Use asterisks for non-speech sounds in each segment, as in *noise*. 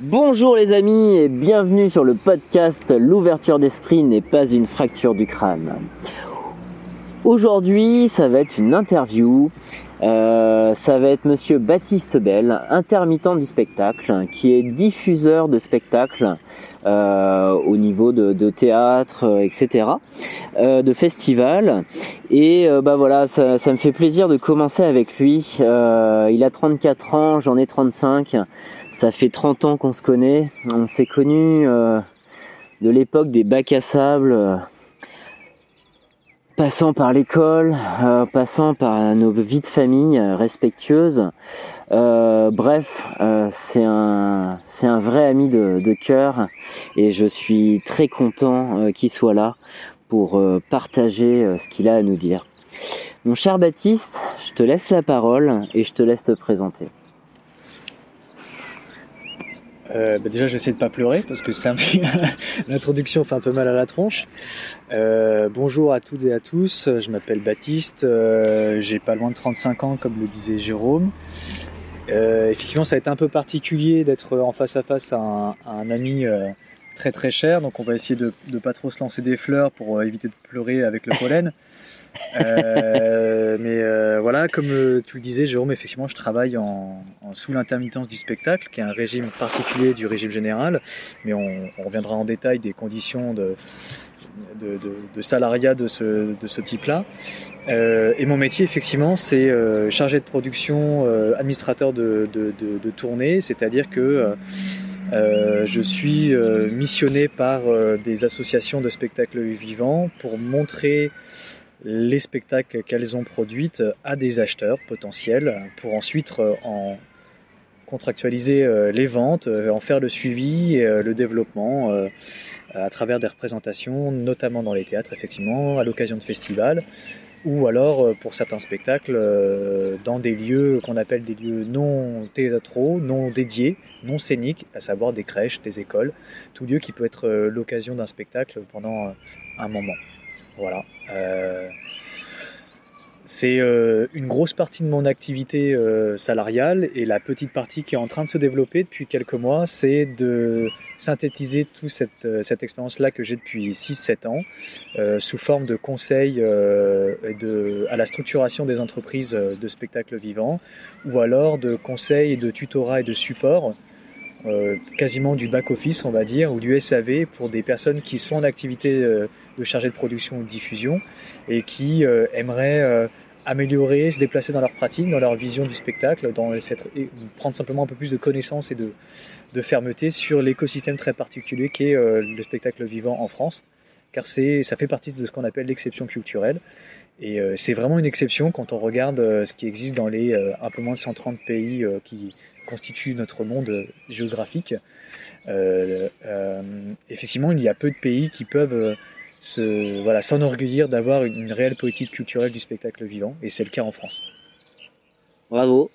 Bonjour les amis et bienvenue sur le podcast L'ouverture d'esprit n'est pas une fracture du crâne. Aujourd'hui, ça va être une interview. Euh, ça va être Monsieur Baptiste Bell, intermittent du spectacle, qui est diffuseur de spectacles euh, au niveau de, théâtre, euh, etc., de festivals. Et bah voilà, ça, ça, me fait plaisir de commencer avec lui. il a 34 ans, j'en ai 35. Ça fait 30 ans qu'on se connaît. On s'est connus de l'époque des bacs à sable passant par l'école, euh, passant par nos vies de famille euh, respectueuses. Euh, bref, c'est un un vrai ami de, de cœur et je suis très content qu'il soit là pour partager ce qu'il a à nous dire. Mon cher Baptiste, je te laisse la parole et je te laisse te présenter. Euh, bah déjà, j'essaie de pas pleurer parce que c'est *laughs* l'introduction fait un peu mal à la tronche. Euh, bonjour à toutes et à tous. Je m'appelle Baptiste. Euh, j'ai pas loin de 35 ans, comme le disait Jérôme. Euh, effectivement, ça a été un peu particulier d'être en face à face à un, à un ami euh, très très cher. Donc, on va essayer de ne pas trop se lancer des fleurs pour éviter de pleurer avec le pollen. Euh, mais euh, voilà, comme euh, tu le disais, Jérôme, effectivement, je travaille en, sous l'intermittence du spectacle, qui est un régime particulier du régime général, mais on, reviendra en détail des conditions de, de, salariat de ce, de ce type-là. et mon métier, effectivement, c'est chargé de production, administrateur de, de tournée, c'est-à-dire que je suis missionné par des associations de spectacles vivants pour montrer les spectacles qu'elles ont produits à des acheteurs potentiels pour ensuite euh, en contractualiser euh, les ventes, euh, en faire le suivi et le développement à travers des représentations, notamment dans les théâtres, effectivement, à l'occasion de festivals, ou alors pour certains spectacles dans des lieux qu'on appelle des lieux non théâtraux, non dédiés, non scéniques, à savoir des crèches, des écoles, tout lieu qui peut être l'occasion d'un spectacle pendant un moment. Voilà. Euh, c'est euh, une grosse partie de mon activité euh, salariale et la petite partie qui est en train de se développer depuis quelques mois, c'est de synthétiser toute cette, expérience-là que j'ai depuis 6-7 ans sous forme de conseils de, à la structuration des entreprises de spectacles vivants ou alors de conseils, de tutorat et de support euh, quasiment du back-office, on va dire, ou du SAV pour des personnes qui sont en activité euh, de chargé de production ou de diffusion et qui euh, aimeraient améliorer, se déplacer dans leur pratique, dans leur vision du spectacle, dans prendre simplement un peu plus de connaissances et de, de fermeté sur l'écosystème très particulier qu'est le spectacle vivant en France, car ça fait partie de ce qu'on appelle l'exception culturelle. Et c'est vraiment une exception quand on regarde ce qui existe dans les un peu moins de 130 pays qui constitue notre monde géographique, euh, euh, effectivement, il y a peu de pays qui peuvent euh, se, voilà, s'enorgueillir d'avoir une, réelle politique culturelle du spectacle vivant, et c'est le cas en France. Bravo.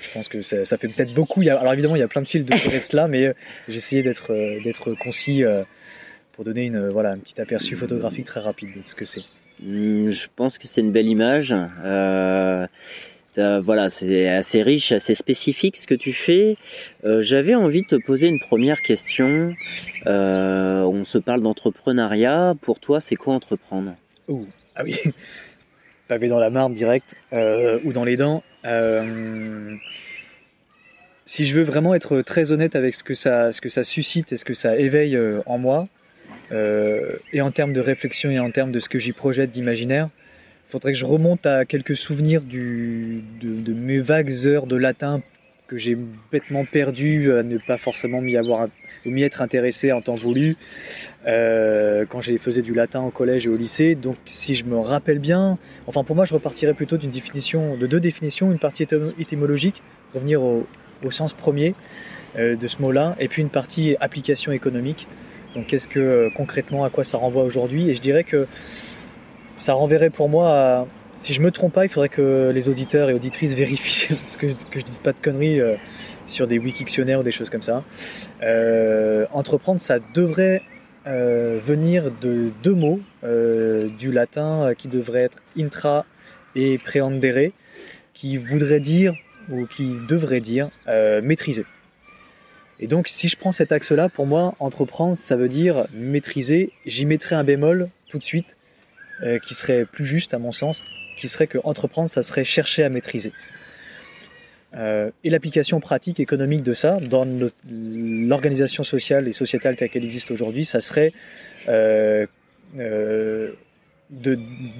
Je pense que ça, fait peut-être beaucoup. alors évidemment, il y a plein de fils de cela, mais j'ai essayé d'être, d'être concis pour donner une, voilà, un petit aperçu photographique très rapide de ce que c'est. Hmm, je pense que c'est une belle image. Euh, voilà, c'est assez riche, assez spécifique ce que tu fais. Euh, j'avais envie de te poser une première question. Euh, on se parle d'entrepreneuriat. Pour toi, c'est quoi entreprendre? Ouh, ah oui, *laughs* pavé dans la marne direct ou dans les dents. si je veux vraiment être très honnête avec ce que ça suscite et ce que ça éveille en moi, et en termes de réflexion et en termes de ce que j'y projette d'imaginaire, faudrait que je remonte à quelques souvenirs de, mes vagues heures de latin que j'ai bêtement perdu à ne pas forcément m'y avoir m'y être intéressé en temps voulu euh, quand j'ai faisais du latin au collège et au lycée. Donc si je me rappelle bien enfin pour moi je repartirais plutôt d'une définition de deux définitions une partie étymologique revenir au, sens premier euh, de ce mot là et puis une partie application économique. Donc qu'est-ce que euh, concrètement à quoi ça renvoie aujourd'hui? Et je dirais que ça renverrait pour moi à, si je me trompe pas, il faudrait que les auditeurs et auditrices vérifient *laughs* que, je, que je dise pas de conneries euh, sur des wikictionnaires ou des choses comme ça. Euh, entreprendre, ça devrait euh, venir de deux mots du latin qui devrait être intra et preandere, qui voudrait dire ou qui devrait dire maîtriser. Et donc, si je prends cet axe-là, pour moi, entreprendre, ça veut dire maîtriser. J'y mettrai un bémol tout de suite, euh, qui serait plus juste à mon sens, qui serait que entreprendre, ça serait chercher à maîtriser. Euh, et l'application pratique économique de ça dans l'organisation sociale et sociétale telle qu'elle existe aujourd'hui, ça serait euh,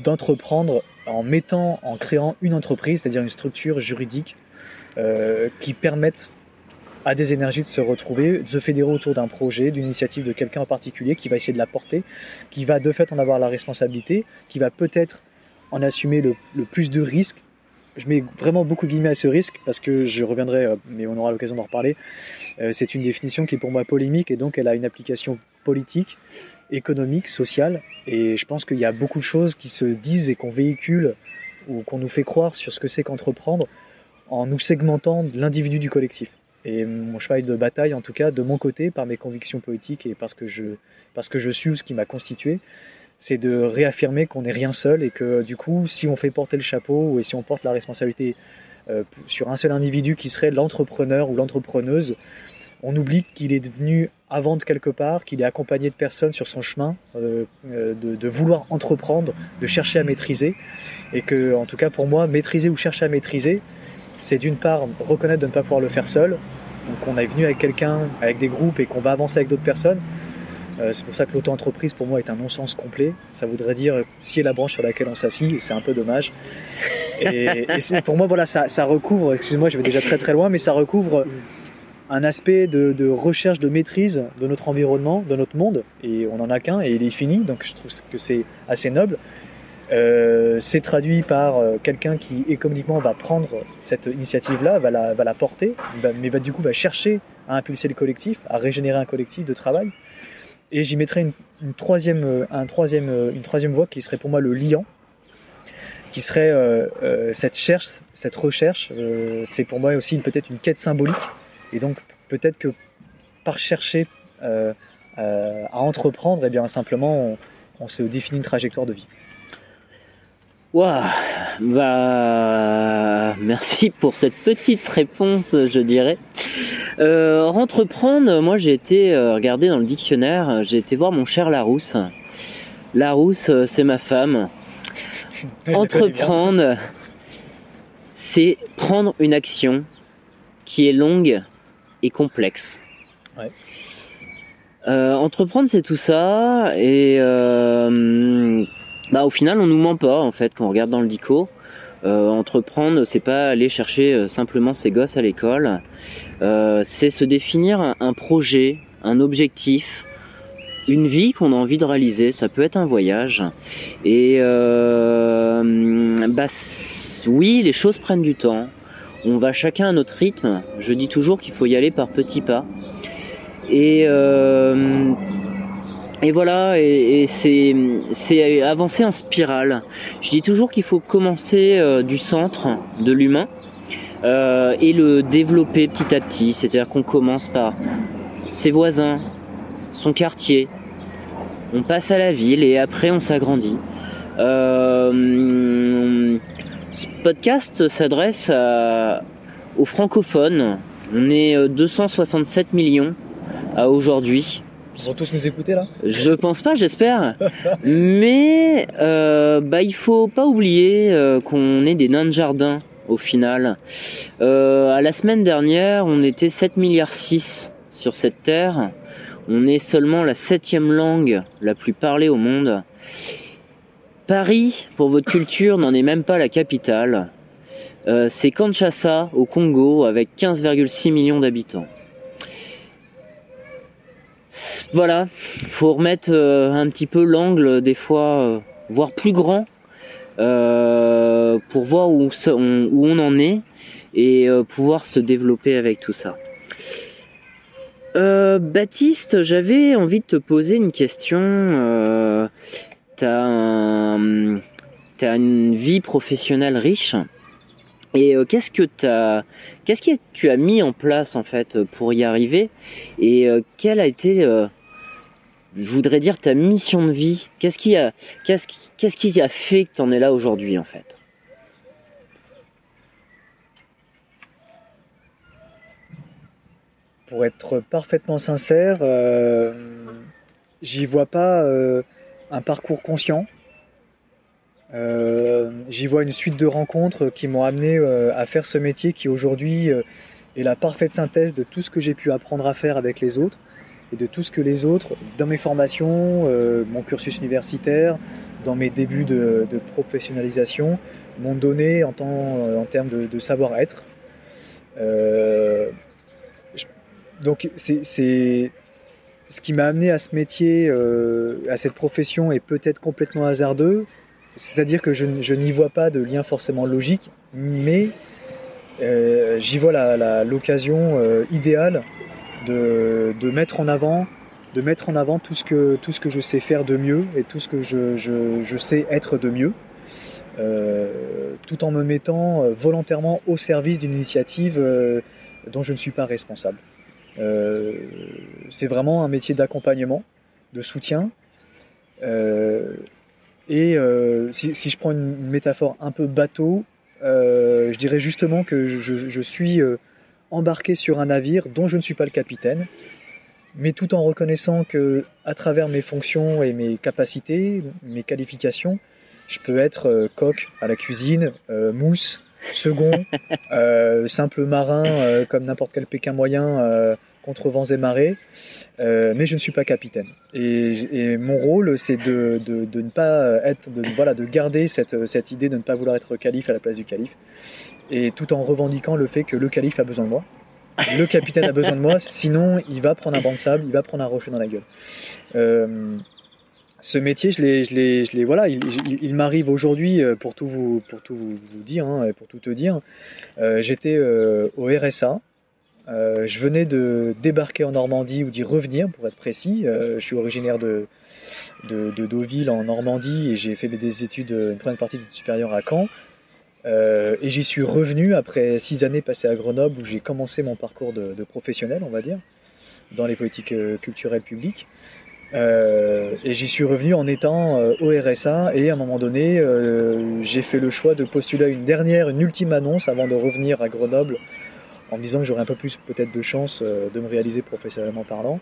d'entreprendre en mettant, en créant une entreprise, c'est-à-dire une structure juridique qui permette à des énergies de se retrouver, de se fédérer autour d'un projet, d'une initiative de quelqu'un en particulier qui va essayer de la porter, qui va de fait en avoir la responsabilité, qui va peut-être en assumer le, plus de risques. Je mets vraiment beaucoup de guillemets à ce risque parce que je reviendrai, euh, mais on aura l'occasion d'en reparler. Euh, c'est une définition qui est pour moi polémique et donc elle a une application politique, économique, sociale. Et je pense qu'il y a beaucoup de choses qui se disent et qu'on véhicule ou qu'on nous fait croire sur ce que c'est qu'entreprendre en nous segmentant l'individu du collectif. Et mon cheval de bataille, en tout cas, de mon côté, par mes convictions politiques et parce que je, parce que je suis ce qui m'a constitué, c'est de réaffirmer qu'on n'est rien seul et que du coup, si on fait porter le chapeau et si on porte la responsabilité euh, sur un seul individu qui serait l'entrepreneur ou l'entrepreneuse, on oublie qu'il est venu avant de quelque part, qu'il est accompagné de personnes sur son chemin, euh, euh, de, de, vouloir entreprendre, de chercher à maîtriser, et que, en tout cas pour moi, maîtriser ou chercher à maîtriser, c'est d'une part reconnaître de ne pas pouvoir le faire seul. Donc on est venu avec quelqu'un, avec des groupes et qu'on va avancer avec d'autres personnes. Euh, c'est pour ça que l'auto-entreprise pour moi est un non-sens complet. Ça voudrait dire si est la branche sur laquelle on s'assit, c'est un peu dommage. Et, pour moi, voilà, ça, recouvre, excusez-moi, je vais déjà très très loin, mais ça recouvre un aspect de, recherche, de maîtrise de notre environnement, de notre monde. Et on n'en a qu'un et il est fini, donc je trouve que c'est assez noble. Euh, c'est traduit par euh, quelqu'un qui économiquement va prendre cette initiative-là, va la, porter, mais va du coup va chercher à impulser le collectif, à régénérer un collectif de travail. Et j'y mettrai une, troisième, euh, un troisième, une troisième voie qui serait pour moi le liant, qui serait cette cherche, cette recherche. c'est pour moi aussi peut-être une quête symbolique. Et donc peut-être que par chercher à entreprendre, et eh bien simplement on se définit une trajectoire de vie. Waouh, bah merci pour cette petite réponse, je dirais. Euh, entreprendre, moi j'ai été euh, regarder dans le dictionnaire, j'ai été voir mon cher Larousse. Larousse, euh, c'est ma femme. Entreprendre, c'est prendre une action qui est longue et complexe. Ouais. Euh, entreprendre, c'est tout ça et euh, bah au final on nous ment pas en fait quand on regarde dans le dico. Euh, entreprendre, c'est pas aller chercher euh, simplement ses gosses à l'école, euh, c'est se définir un, projet, un objectif, une vie qu'on a envie de réaliser. Ça peut être un voyage. Et bah oui, les choses prennent du temps. On va chacun à notre rythme. Je dis toujours qu'il faut y aller par petits pas. Et et voilà, et, c'est avancer en spirale. Je dis toujours qu'il faut commencer euh, du centre de l'humain euh, et le développer petit à petit. C'est-à-dire qu'on commence par ses voisins, son quartier, on passe à la ville et après on s'agrandit. Euh, ce podcast s'adresse aux francophones. On est 267 millions à aujourd'hui. Ils vont tous nous écouter là Je pense pas, j'espère. *laughs* Mais euh, bah il faut pas oublier euh, qu'on est des nains de jardin au final. Euh, à la semaine dernière, on était 7 milliards 6 sur cette terre. On est seulement la septième langue la plus parlée au monde. Paris, pour votre culture, n'en est même pas la capitale. Euh, c'est Kinshasa au Congo avec 15,6 millions d'habitants voilà, faut remettre euh, un petit peu l'angle des fois, euh, voire plus grand, euh, pour voir où, on, en est et pouvoir se développer avec tout ça. Baptiste, j'avais envie de te poser une question. t'as as une vie professionnelle riche. Et euh, qu'est-ce que tu as mis en place en fait pour y arriver? Et euh, quelle a été, euh, je voudrais dire, ta mission de vie? Qu'est-ce qui a, a fait que tu en es là aujourd'hui en fait? Pour être parfaitement sincère, euh, j'y vois pas euh, un parcours conscient. Euh, j'y vois une suite de rencontres qui m'ont amené à faire ce métier qui aujourd'hui est la parfaite synthèse de tout ce que j'ai pu apprendre à faire avec les autres et de tout ce que les autres, dans mes formations, mon cursus universitaire, dans mes débuts de, professionnalisation, m'ont donné en, termes de, savoir-être. donc c'est ce qui m'a amené à ce métier, euh, à cette profession, est peut-être complètement hasardeux. C'est-à-dire que je, n'y vois pas de lien forcément logique, mais euh, j'y vois l'occasion euh, idéale de, mettre en avant, tout ce que je sais faire de mieux et tout ce que je, sais être de mieux, tout en me mettant volontairement au service d'une initiative dont je ne suis pas responsable. Euh, c'est vraiment un métier d'accompagnement, de soutien. Euh, et euh, si, je prends une, métaphore un peu bateau, je dirais justement que je, suis embarqué sur un navire dont je ne suis pas le capitaine, mais tout en reconnaissant que à travers mes fonctions et mes capacités, mes qualifications, je peux être coq à la cuisine, mousse, second, *laughs* euh, simple marin euh, comme n'importe quel Pékin moyen euh, contre vents et marées, mais je ne suis pas capitaine. Et, mon rôle, c'est de, ne pas être, de, voilà, de garder cette, cette idée de ne pas vouloir être calife à la place du calife, et tout en revendiquant le fait que le calife a besoin de moi. Le capitaine a besoin de moi, *laughs* sinon il va prendre un banc de sable, il va prendre un rocher dans la gueule ce métier, je l'ai, je l'ai, je l'ai, voilà, il, m'arrive aujourd'hui euh, pour tout vous, pour tout vous, dire, hein, pour tout te dire. Euh, j'étais euh, au RSA. Je venais de débarquer en Normandie ou d'y revenir, pour être précis. je suis originaire de, de, Deauville en Normandie et j'ai fait des études, une première partie d'études supérieures à Caen. et j'y suis revenu après six années passées à Grenoble où j'ai commencé mon parcours de, de, professionnel, on va dire, dans les politiques culturelles publiques. Euh, et j'y suis revenu en étant euh, au RSA et à un moment donné, euh, j'ai fait le choix de postuler à une dernière, une ultime annonce avant de revenir à Grenoble en me disant que j'aurais un peu plus peut-être de chance de me réaliser professionnellement parlant.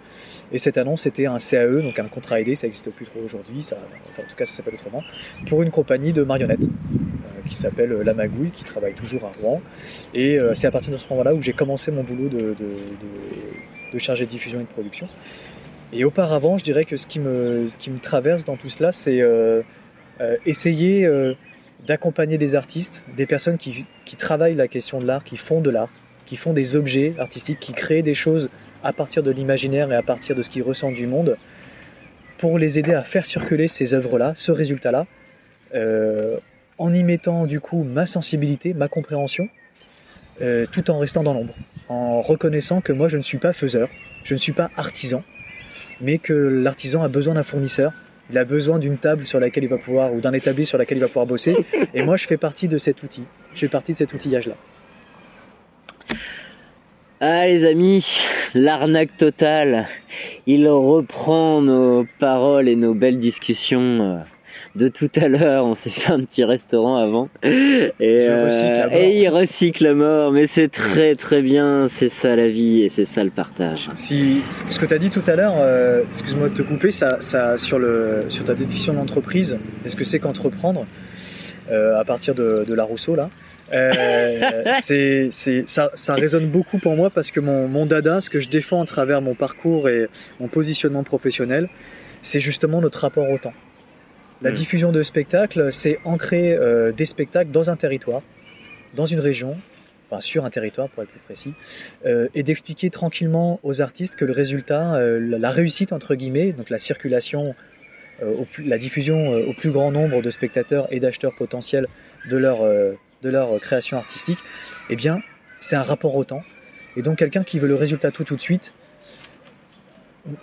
Et cette annonce était un CAE, donc un contrat aidé, ça n'existe plus trop aujourd'hui, ça, en tout cas ça s'appelle autrement, pour une compagnie de marionnettes qui s'appelle La Magouille, qui travaille toujours à Rouen. Et c'est à partir de ce moment-là où j'ai commencé mon boulot de, de, chargé de diffusion et de production. Et auparavant, je dirais que ce qui me, traverse dans tout cela, c'est euh, euh, essayer euh, d'accompagner des artistes, des personnes qui, travaillent la question de l'art, qui font de l'art, qui font des objets artistiques, qui créent des choses à partir de l'imaginaire et à partir de ce qu'ils ressentent du monde, pour les aider à faire circuler ces œuvres-là, ce résultat-là, en y mettant du coup ma sensibilité, ma compréhension, tout en restant dans l'ombre, en reconnaissant que moi je ne suis pas faiseur, je ne suis pas artisan, mais que l'artisan a besoin d'un fournisseur. Il a besoin d'une table sur laquelle il va pouvoir, ou d'un établi sur laquelle il va pouvoir bosser. Et moi, je fais partie de cet outil. Je fais partie de cet outillage-là. Ah les amis, l'arnaque totale. Il reprend nos paroles et nos belles discussions euh, de tout à l'heure. On s'est fait un petit restaurant avant. Et, euh, et il recycle à mort. Mais c'est très très bien. C'est ça la vie et c'est ça le partage. Si, ce que tu as dit tout à l'heure, euh, excuse-moi de te couper, ça, ça, sur, le, sur ta définition d'entreprise, est-ce que c'est qu'entreprendre euh, à partir de, de la Rousseau là c'est, c'est, ça, ça, résonne beaucoup pour moi parce que mon, mon dada, ce que je défends à travers mon parcours et mon positionnement professionnel, c'est justement notre rapport au temps. La mm. diffusion de spectacles, c'est ancrer euh, des spectacles dans un territoire, dans une région, enfin sur un territoire pour être plus précis, euh, et d'expliquer tranquillement aux artistes que le résultat, euh, la réussite entre guillemets, donc la circulation, la diffusion au plus grand nombre de spectateurs et d'acheteurs potentiels de leur, de leur création artistique, eh bien, c'est un rapport au temps. Et donc quelqu'un qui veut le résultat tout tout de suite,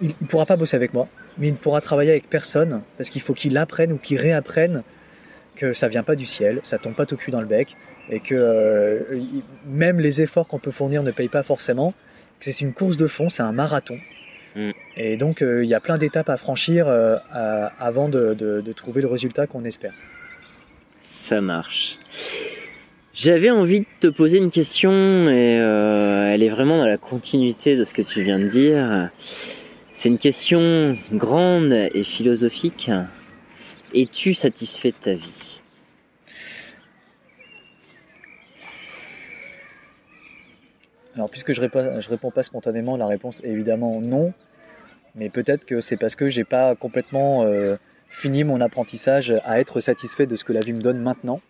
il ne pourra pas bosser avec moi, mais il ne pourra travailler avec personne parce qu'il faut qu'il apprenne ou qu'il réapprenne que ça vient pas du ciel, ça tombe pas tout cul dans le bec et que euh, même les efforts qu'on peut fournir ne payent pas forcément. C'est une course de fond, c'est un marathon. Mm. Et donc euh, il y a plein d'étapes à franchir euh, avant de, de trouver le résultat qu'on espère. Ça marche. J'avais envie de te poser une question et euh, elle est vraiment dans la continuité de ce que tu viens de dire. C'est une question grande et philosophique. Es-tu satisfait de ta vie? Alors puisque je je réponds pas spontanément, la réponse est évidemment non. Mais peut-être que c'est parce que j'ai pas complètement euh, fini mon apprentissage à être satisfait de ce que la vie me donne maintenant.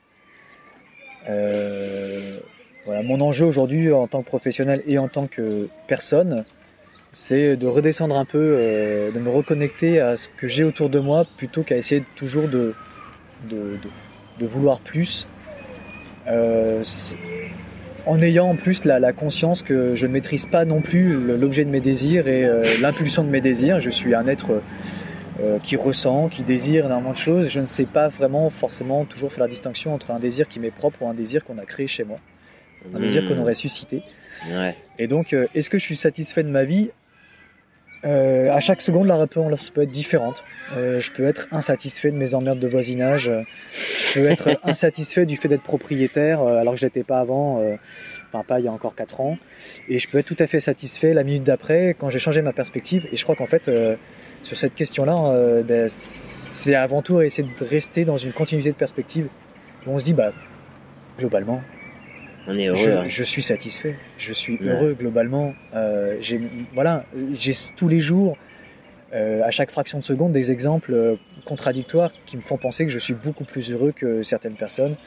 Euh, voilà, mon enjeu aujourd'hui en tant que professionnel et en tant que personne, c'est de redescendre un peu, euh, de me reconnecter à ce que j'ai autour de moi plutôt qu'à essayer toujours de, de, vouloir plus. Euh, en ayant en plus la, conscience que je ne maîtrise pas non plus l'objet de mes désirs et l'impulsion de mes désirs. Je suis un être euh, qui ressent, qui désire énormément de choses. Je ne sais pas vraiment forcément toujours faire la distinction entre un désir qui m'est propre ou un désir qu'on a créé chez moi, un désir qu'on hmm. aurait suscité. Et donc, euh, est-ce que je suis satisfait de ma vie euh, à chaque seconde, la réponse peut être différente. je peux être insatisfait de mes emmerdes de voisinage. je peux être *laughs* insatisfait du fait d'être propriétaire alors que je n'étais pas avant, enfin pas il y a encore 4 ans. Et je peux être tout à fait satisfait la minute d'après quand j'ai changé ma perspective. Et je crois qu'en fait, sur cette question-là, euh, ben, c'est avant tout essayer de rester dans une continuité de perspective où on se dit, bah, globalement, on est heureux. Je, suis satisfait, je suis heureux globalement. Euh, j'ai, voilà, j'ai tous les jours, euh, à chaque fraction de seconde, des exemples contradictoires qui me font penser que je suis beaucoup plus heureux que certaines personnes.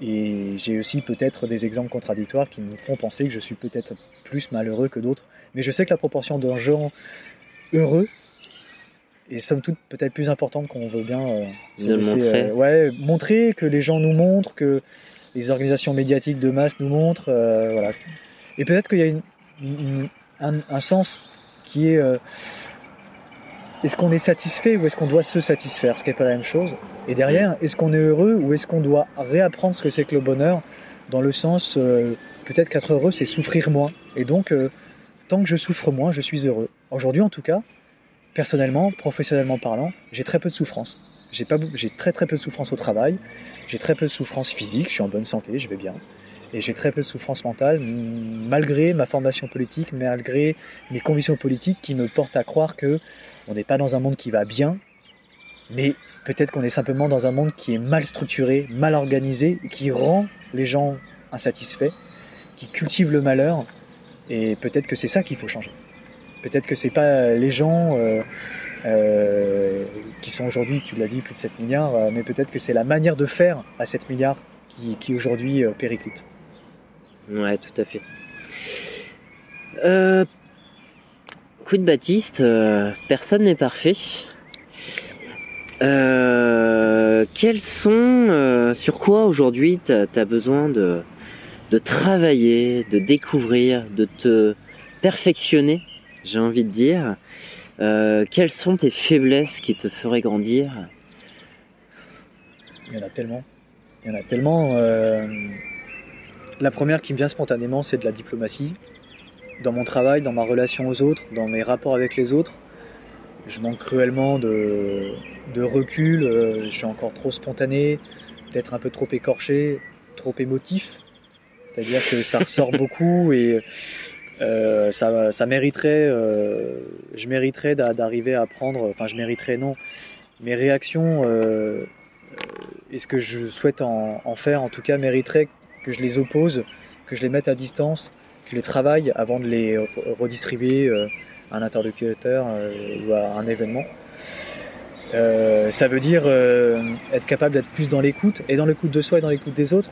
Et j'ai aussi peut-être des exemples contradictoires qui me font penser que je suis peut-être plus malheureux que d'autres. Mais je sais que la proportion de gens heureux et somme toute peut-être plus importante qu'on veut bien euh, montrer. Euh, ouais, montrer que les gens nous montrent, que les organisations médiatiques de masse nous montrent. Euh, voilà. Et peut-être qu'il y a un, sens qui est est-ce qu'on est satisfait ou est-ce qu'on doit se satisfaire, ce qui n'est pas la même chose. Et derrière, est-ce qu'on est heureux ou est-ce qu'on doit réapprendre ce que c'est que le bonheur dans le sens, peut-être qu'être heureux, c'est souffrir moins. Et donc, tant que je souffre moins, je suis heureux. Aujourd'hui, en tout cas, personnellement, professionnellement parlant, j'ai très peu de souffrance. J'ai, très très peu de souffrance au travail, j'ai très peu de souffrance physique, je suis en bonne santé, je vais bien. Et j'ai très peu de souffrance mentale, malgré ma formation politique, malgré mes convictions politiques qui me portent à croire que on n'est pas dans un monde qui va bien, mais peut-être qu'on est simplement dans un monde qui est mal structuré, mal organisé, qui rend les gens insatisfaits, qui cultive le malheur, et peut-être que c'est ça qu'il faut changer. Peut-être que c'est pas les gens euh, euh, qui sont aujourd'hui, tu l'as dit, plus de 7 milliards, euh, mais peut-être que c'est la manière de faire à 7 milliards qui, aujourd'hui périclite. Ouais, tout à fait. Euh, coup de Baptiste, personne n'est parfait. quels sont, sur quoi aujourd'hui tu as, besoin de travailler, de découvrir, de te perfectionner? J'ai envie de dire. Euh, quelles sont tes faiblesses qui te feraient grandir? Il y en a tellement. Il y en a tellement. Euh, la première qui me vient spontanément, c'est de la diplomatie. Dans mon travail, dans ma relation aux autres, dans mes rapports avec les autres, je manque cruellement de, de recul. Euh, je suis encore trop spontané, peut-être un peu trop écorché, trop émotif. C'est-à-dire que ça ressort *laughs* beaucoup et euh, ça, mériterait, euh, je mériterais d'arriver à prendre, enfin je mériterais non, mes réactions euh, et ce que je souhaite en, faire en tout cas mériterait que je les oppose, que je les mette à distance, que je les travaille avant de les redistribuer à un interlocuteur ou à un événement. ça veut dire être capable d'être plus dans l'écoute, et dans l'écoute de soi et dans l'écoute des autres,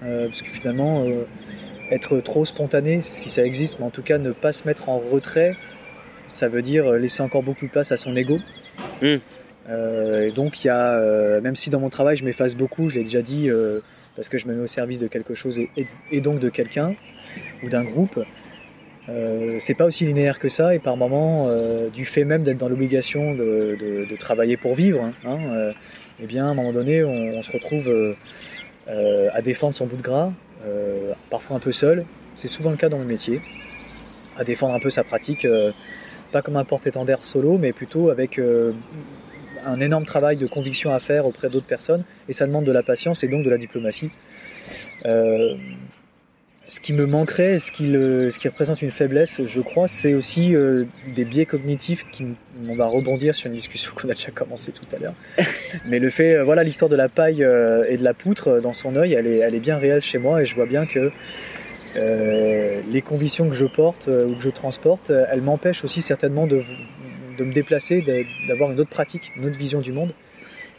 parce que finalement, être trop spontané, si ça existe, mais en tout cas ne pas se mettre en retrait, ça veut dire laisser encore beaucoup de place à son ego. Hmm. Euh, et donc il y a, euh, même si dans mon travail je m'efface beaucoup, je l'ai déjà dit, euh, parce que je me mets au service de quelque chose et, donc de quelqu'un ou d'un groupe, c'est pas aussi linéaire que ça et par moments, du fait même d'être dans l'obligation de, travailler pour vivre, hein, hein eh bien à un moment donné on, on se retrouve à défendre son bout de gras euh, parfois un peu seul. C'est souvent le cas dans le métier, à défendre un peu sa pratique, euh, pas comme un porte-étendard solo, mais plutôt avec euh, un énorme travail de conviction à faire auprès d'autres personnes, et ça demande de la patience et donc de la diplomatie. Euh, ce qui me manquerait, ce qui, ce qui représente une faiblesse, je crois, c'est aussi euh, des biais cognitifs qui, on va rebondir sur une discussion *laughs* qu'on a déjà commencé tout à l'heure. *laughs* Mais le fait, euh, voilà, l'histoire de la paille et de la poutre dans son œil, elle est, elle est bien réelle chez moi et je vois bien que les convictions que je porte ou que je transporte, elles m'empêchent aussi certainement de, de me déplacer, d'avoir une autre pratique, une autre vision du monde.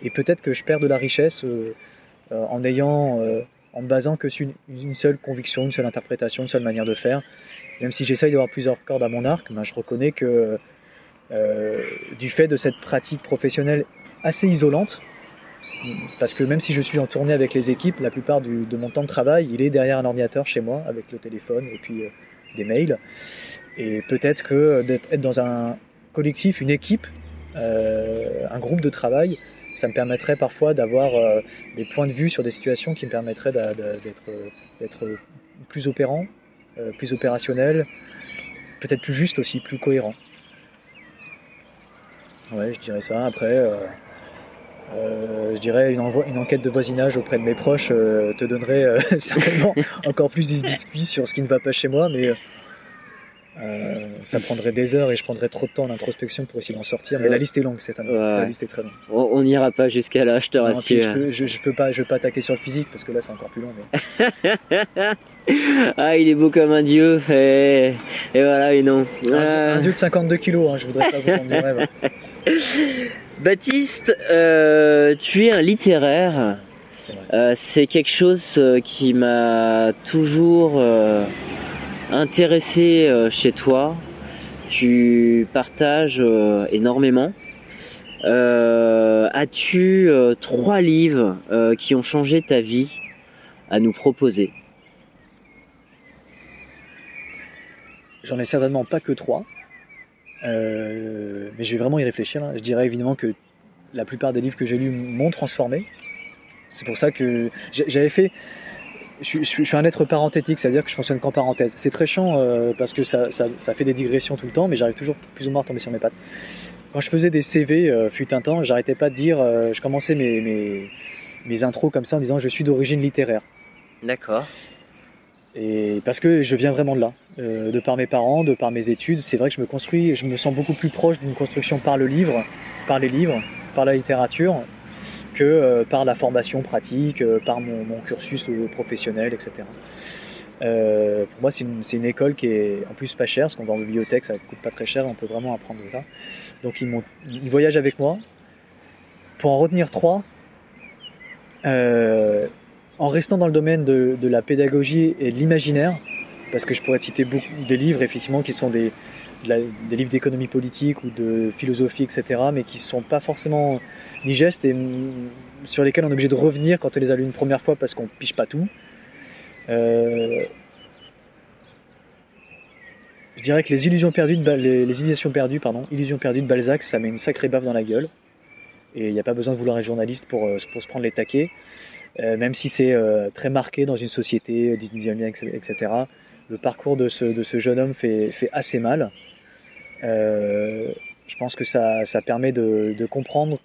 Et peut-être que je perds de la richesse en ayant en me basant que sur une, seule conviction, une seule interprétation, une seule manière de faire. Même si j'essaye d'avoir plusieurs cordes à mon arc, ben je reconnais que euh, du fait de cette pratique professionnelle assez isolante, parce que même si je suis en tournée avec les équipes, la plupart de mon temps de travail, il est derrière un ordinateur chez moi, avec le téléphone et puis euh, des mails. Et peut-être que d'être dans un collectif, une équipe, euh, un groupe de travail, ça me permettrait parfois d'avoir euh, des points de vue sur des situations qui me permettraient d'être plus opérant, euh, plus opérationnel, peut-être plus juste aussi, plus cohérent. Ouais, je dirais ça. Après, je dirais une, enquête de voisinage auprès de mes proches te donnerait *laughs* certainement encore plus du biscuit sur ce qui ne va pas chez moi, mais euh, ça prendrait des heures et je prendrais trop de temps d'introspection pour essayer d'en sortir. Mais la liste est longue, c'est La liste est très longue. On n'ira pas jusqu'à là, je te rassure. Je peux, je, peux pas, je pas attaquer sur le physique parce que là c'est encore plus long. *laughs* ah, il est beau comme un dieu et, et voilà, et non. Un, euh. dieu de 52 kilos, hein, je voudrais pas vous vendre du rêve. *laughs* Baptiste, euh, tu es un littéraire. C'est quelque chose qui m'a toujours intéressé euh, chez toi, tu partages euh, énormément. Euh, as-tu trois livres qui ont changé ta vie à nous proposer? J'en ai certainement pas que trois, mais je vais vraiment y réfléchir. Hein. Je dirais évidemment que la plupart des livres que j'ai lus m'ont transformé. C'est pour ça que j'avais fait je, suis un être parenthétique, c'est-à-dire que je fonctionne qu'en parenthèse. C'est très chiant euh, parce que ça, fait des digressions tout le temps, mais j'arrive toujours plus ou moins à tomber sur mes pattes. Quand je faisais des CV, euh, fut un temps, j'arrêtais pas de dire, euh, je commençais mes, mes, intros comme ça en disant je suis d'origine littéraire. D'accord. Et parce que je viens vraiment de là, de par mes parents, de par mes études, c'est vrai que je me construis, je me sens beaucoup plus proche d'une construction par le livre, par les livres, par la littérature, que euh, par la formation pratique, euh, par mon, cursus euh, professionnel, etc. pour moi, c'est une, école qui est en plus pas chère, parce qu'on va en bibliothèque, ça coûte pas très cher, on peut vraiment apprendre ça. Donc ils, ils voyagent avec moi. Pour en retenir trois, en restant dans le domaine de, la pédagogie et de l'imaginaire, parce que je pourrais citer beaucoup des livres effectivement qui sont des, livres d'économie politique ou de philosophie, etc., mais qui ne sont pas forcément digestes et sur lesquels on est obligé de revenir quand on les a lus une première fois parce qu'on piche pas tout. Euh, je dirais que les illusions perdues de, les, illusions perdues, pardon, illusions perdues de Balzac, ça met une sacrée baffe dans la gueule. Et il n'y a pas besoin de vouloir être journaliste pour, euh, se prendre les taquets, euh, même si c'est très marqué dans une société du 19e, etc. Le parcours de ce, jeune homme fait, assez mal. Euh, je pense que ça, permet de, comprendre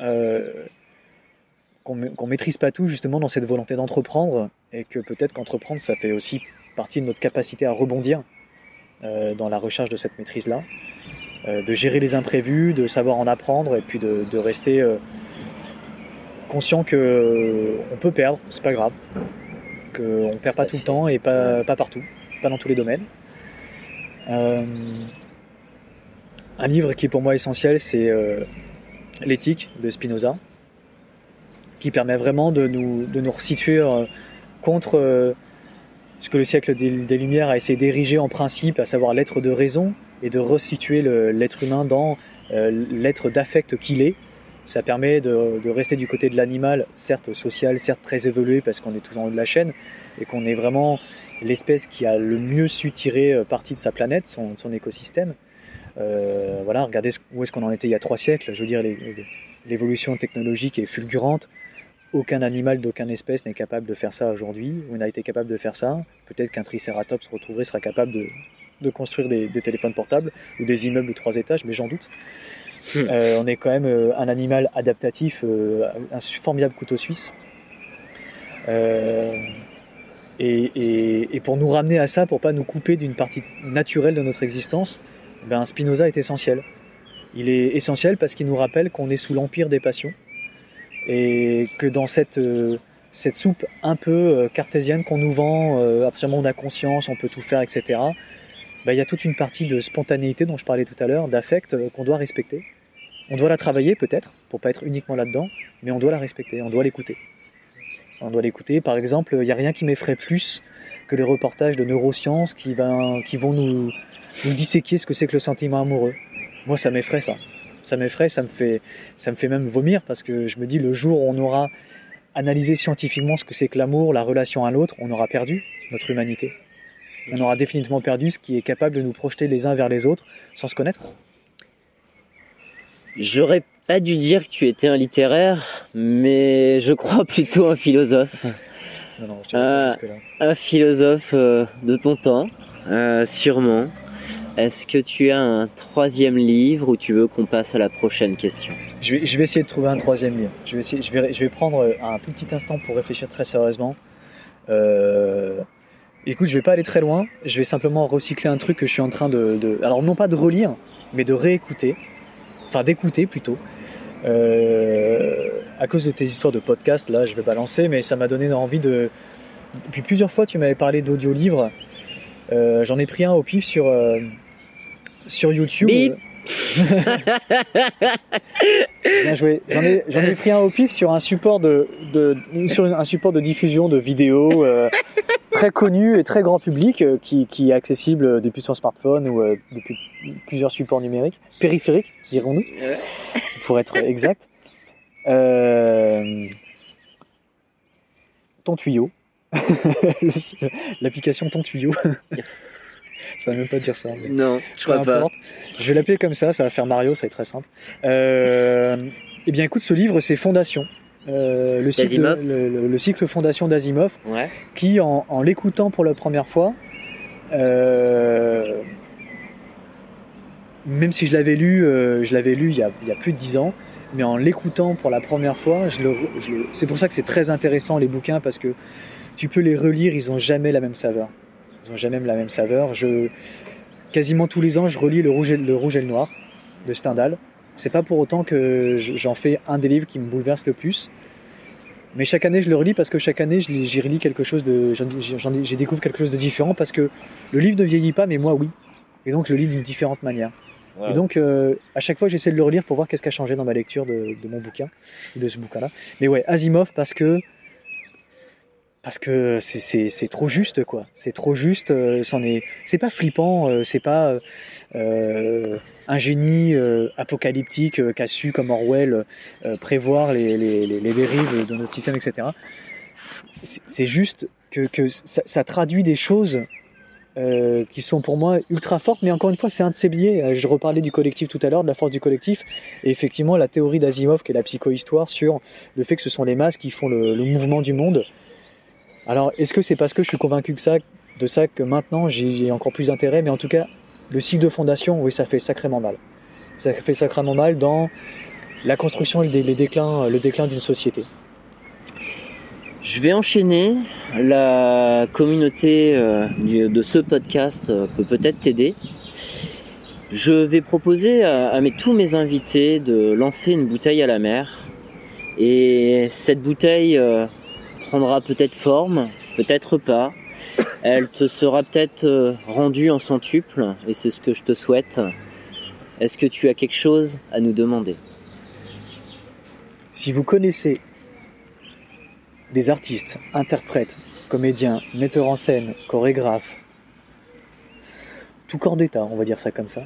euh, qu'on ne maîtrise pas tout justement dans cette volonté d'entreprendre et que peut-être qu'entreprendre ça fait aussi partie de notre capacité à rebondir euh, dans la recherche de cette maîtrise-là, de gérer les imprévus, de savoir en apprendre et puis de, rester conscient que on peut perdre, c'est pas grave, qu'on perd pas tout le temps et pas partout, dans tous les domaines. Un livre qui est pour moi essentiel, c'est euh, L'éthique de Spinoza, qui permet vraiment de nous, de nous resituer euh, contre euh, ce que le siècle des, Lumières a essayé d'ériger en principe, à savoir l'être de raison, et de resituer l'être humain dans l'être d'affect qu'il est. Ça permet de, de, rester du côté de l'animal, certes social, certes très évolué parce qu'on est tout en haut de la chaîne, et qu'on est vraiment l'espèce qui a le mieux su tirer parti de sa planète, son, son écosystème. Euh, voilà, regardez où est-ce qu'on en était il y a trois siècles. Je veux dire, l'évolution technologique est fulgurante. Aucun animal d'aucune espèce n'est capable de faire ça aujourd'hui, On a été capable de faire ça. Peut-être qu'un tricératops retrouverait sera capable de, construire des, téléphones portables ou des immeubles de trois étages, mais j'en doute. Hmm. Euh, on est quand même euh, un animal adaptatif, euh, un formidable couteau suisse. Et, pour nous ramener à ça, pour pas nous couper d'une partie naturelle de notre existence, ben Spinoza est essentiel. Il est essentiel parce qu'il nous rappelle qu'on est sous l'empire des passions et que dans cette, cette soupe un peu cartésienne qu'on nous vend, absolument on a conscience, on peut tout faire, etc. Ben, il y a toute une partie de spontanéité dont je parlais tout à l'heure, d'affect qu'on doit respecter. On doit la travailler peut-être, pour pas être uniquement là-dedans, mais on doit la respecter, on doit l'écouter. On doit l'écouter. Par exemple, il n'y a rien qui m'effraie plus que les reportages de neurosciences qui, vont nous, nous disséquer ce que c'est que le sentiment amoureux. Moi, ça m'effraie ça. Ça m'effraie, ça me fait, ça me fait même vomir parce que je me dis le jour où on aura analysé scientifiquement ce que c'est que l'amour, la relation à l'autre, on aura perdu notre humanité. On aura définitivement perdu ce qui est capable de nous projeter les uns vers les autres sans se connaître. J'aurais pas dû dire que tu étais un littéraire, mais je crois *laughs* plutôt un philosophe. Non, euh, un philosophe euh, de ton temps, euh, sûrement. Est-ce que tu as un troisième livre ou tu veux qu'on passe à la prochaine question? Je vais, je vais, essayer de trouver un troisième livre. Je vais, essayer, je, vais, je vais prendre un tout petit instant pour réfléchir très sérieusement. écoute, je vais pas aller très loin. Je vais simplement recycler un truc que je suis en train de, de alors non pas de relire, mais de réécouter enfin d'écouter plutôt. Euh, à cause de tes histoires de podcast, là, je vais balancer, mais ça m'a donné envie de. Puis plusieurs fois, tu m'avais parlé d'audio-livres. Euh, j'en ai pris un au pif sur, euh, sur YouTube. Bien joué. J'en ai, pris un au pif sur un support de, de sur un support de diffusion de vidéos euh, très connu et très grand public euh, qui, qui, est accessible depuis son smartphone ou euh, depuis plusieurs supports numériques, périphériques, dirons-nous, pour être exact. ton tuyau. *laughs* L'application Ton tuyau. *laughs* *laughs* *laughs* ça va même pas dire ça. non, je crois pas. Je vais l'appeler comme ça, ça va faire Mario, ça va être très simple. Euh, *laughs* eh bien, écoute, ce livre, c'est Fondation. Euh, le, cycle, le, cycle Fondation d'Asimov, qui, en, l'écoutant pour la première fois, euh, même si je l'avais lu, je l'avais lu il y, a, il y, a, plus de dix ans, mais en l'écoutant pour la première fois, je le, c'est pour ça que c'est très intéressant les bouquins parce que tu peux les relire, ils n'ont jamais la même saveur. Ils n'ont jamais la même saveur. Je, quasiment tous les ans, je relis le rouge et le, rouge et le noir de Stendhal. C'est pas pour autant que j'en fais un des livres qui me bouleverse le plus. Mais chaque année, je le relis parce que chaque année, j'y relis quelque chose de, j'y découvre quelque chose de différent parce que le livre ne vieillit pas, mais moi, oui. Et donc, je le lis d'une différente manière. Et donc, euh, à chaque fois, j'essaie de le relire pour voir qu'est-ce qui a changé dans ma lecture de, de mon bouquin, de ce bouquin-là. Mais ouais, Asimov parce que parce que c'est trop juste quoi. C'est trop juste. Euh, c'en est. C'est pas flippant. Euh, c'est pas euh, un génie apocalyptique qui a su comme Orwell prévoir les, les, les, dérives de notre système, etc. C'est juste que, que ça, traduit des choses qui sont pour moi ultra fortes. Mais encore une fois, c'est un de ces biais. Je reparlais du collectif tout à l'heure, de la force du collectif, et effectivement la théorie d'Asimov, qui est la psychohistoire sur le fait que ce sont les masses qui font le mouvement du monde alors, est-ce que c'est parce que je suis convaincu de ça que maintenant j'ai encore plus d'intérêt? Mais en tout cas, le cycle de fondation, oui, ça fait sacrément mal. Ça fait sacrément mal dans la construction et les déclins, le déclin d'une société. Je vais enchaîner. La communauté euh, de ce podcast euh, peut peut-être t'aider. Je vais proposer à, tous mes invités de lancer une bouteille à la mer. Et cette bouteille euh, prendra peut-être forme, peut-être pas. Elle te sera peut-être euh, rendue en centuple, et c'est ce que je te souhaite. Est-ce que tu as quelque chose à nous demander? Si vous connaissez des artistes, interprètes, comédiens, metteurs en scène, chorégraphes, tout corps d'État, on va dire ça comme ça,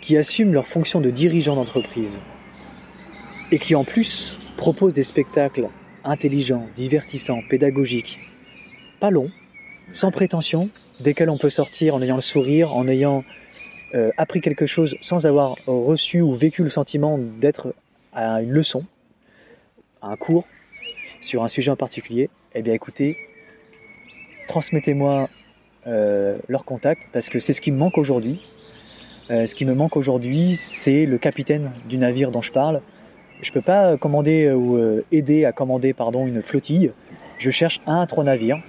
qui assument leur fonction de dirigeant d'entreprise et qui en plus proposent des spectacles intelligent, divertissant, pédagogique, pas long, sans prétention, desquels on peut sortir en ayant le sourire, en ayant euh, appris quelque chose sans avoir reçu ou vécu le sentiment d'être à une leçon, à un cours, sur un sujet en particulier, eh bien écoutez, transmettez-moi euh, leur contact parce que c'est ce qui me manque aujourd'hui. ce qui me manque aujourd'hui, c'est le capitaine du navire dont je parle. Je peux pas commander ou aider à commander pardon, une flottille. Je cherche un à trois navires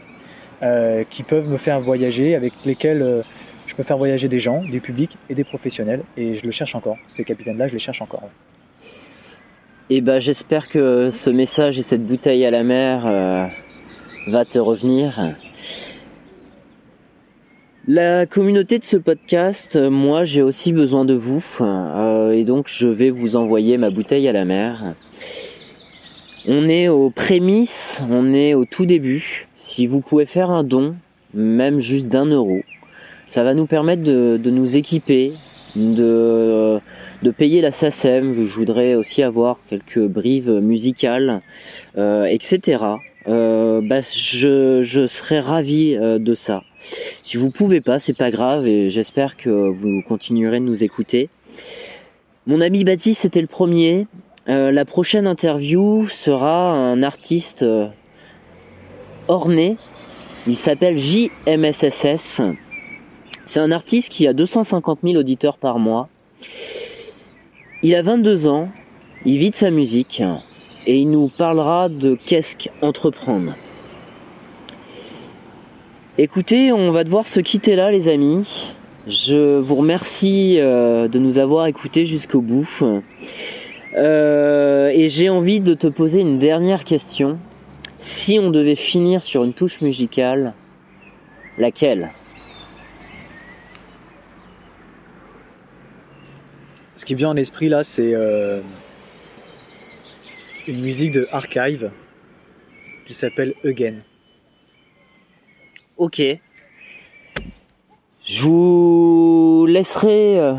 qui peuvent me faire voyager, avec lesquels je peux faire voyager des gens, des publics et des professionnels. Et je le cherche encore. Ces capitaines-là, je les cherche encore. Et eh ben, j'espère que ce message et cette bouteille à la mer euh, va te revenir. La communauté de ce podcast, moi j'ai aussi besoin de vous euh, et donc je vais vous envoyer ma bouteille à la mer. On est aux prémices, on est au tout début. Si vous pouvez faire un don, même juste d'un euro, ça va nous permettre de, nous équiper, de, payer la SACEM. Je voudrais aussi avoir quelques brives musicales, euh, etc. Euh, bah, je, serais ravi euh, de ça. Si vous pouvez pas, c'est pas grave et j'espère que vous continuerez de nous écouter. Mon ami Baptiste c'était le premier. la prochaine interview sera un artiste orné. Il s'appelle JMSSS. C'est un artiste qui a 250 000 auditeurs par mois. Il a 22 ans, il vit de sa musique et il nous parlera de qu'est-ce qu'entreprendre. Écoutez, on va devoir se quitter là les amis. Je vous remercie euh, de nous avoir écoutés jusqu'au bout. Euh, et j'ai envie de te poser une dernière question. Si on devait finir sur une touche musicale, laquelle? Ce qui vient en esprit là, c'est euh, une musique de Archive qui s'appelle Again. Ok. Je vous laisserai euh,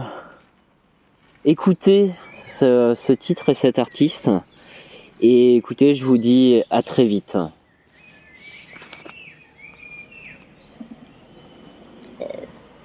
écouter ce, ce titre et cet artiste. Et écoutez, je vous dis à très vite.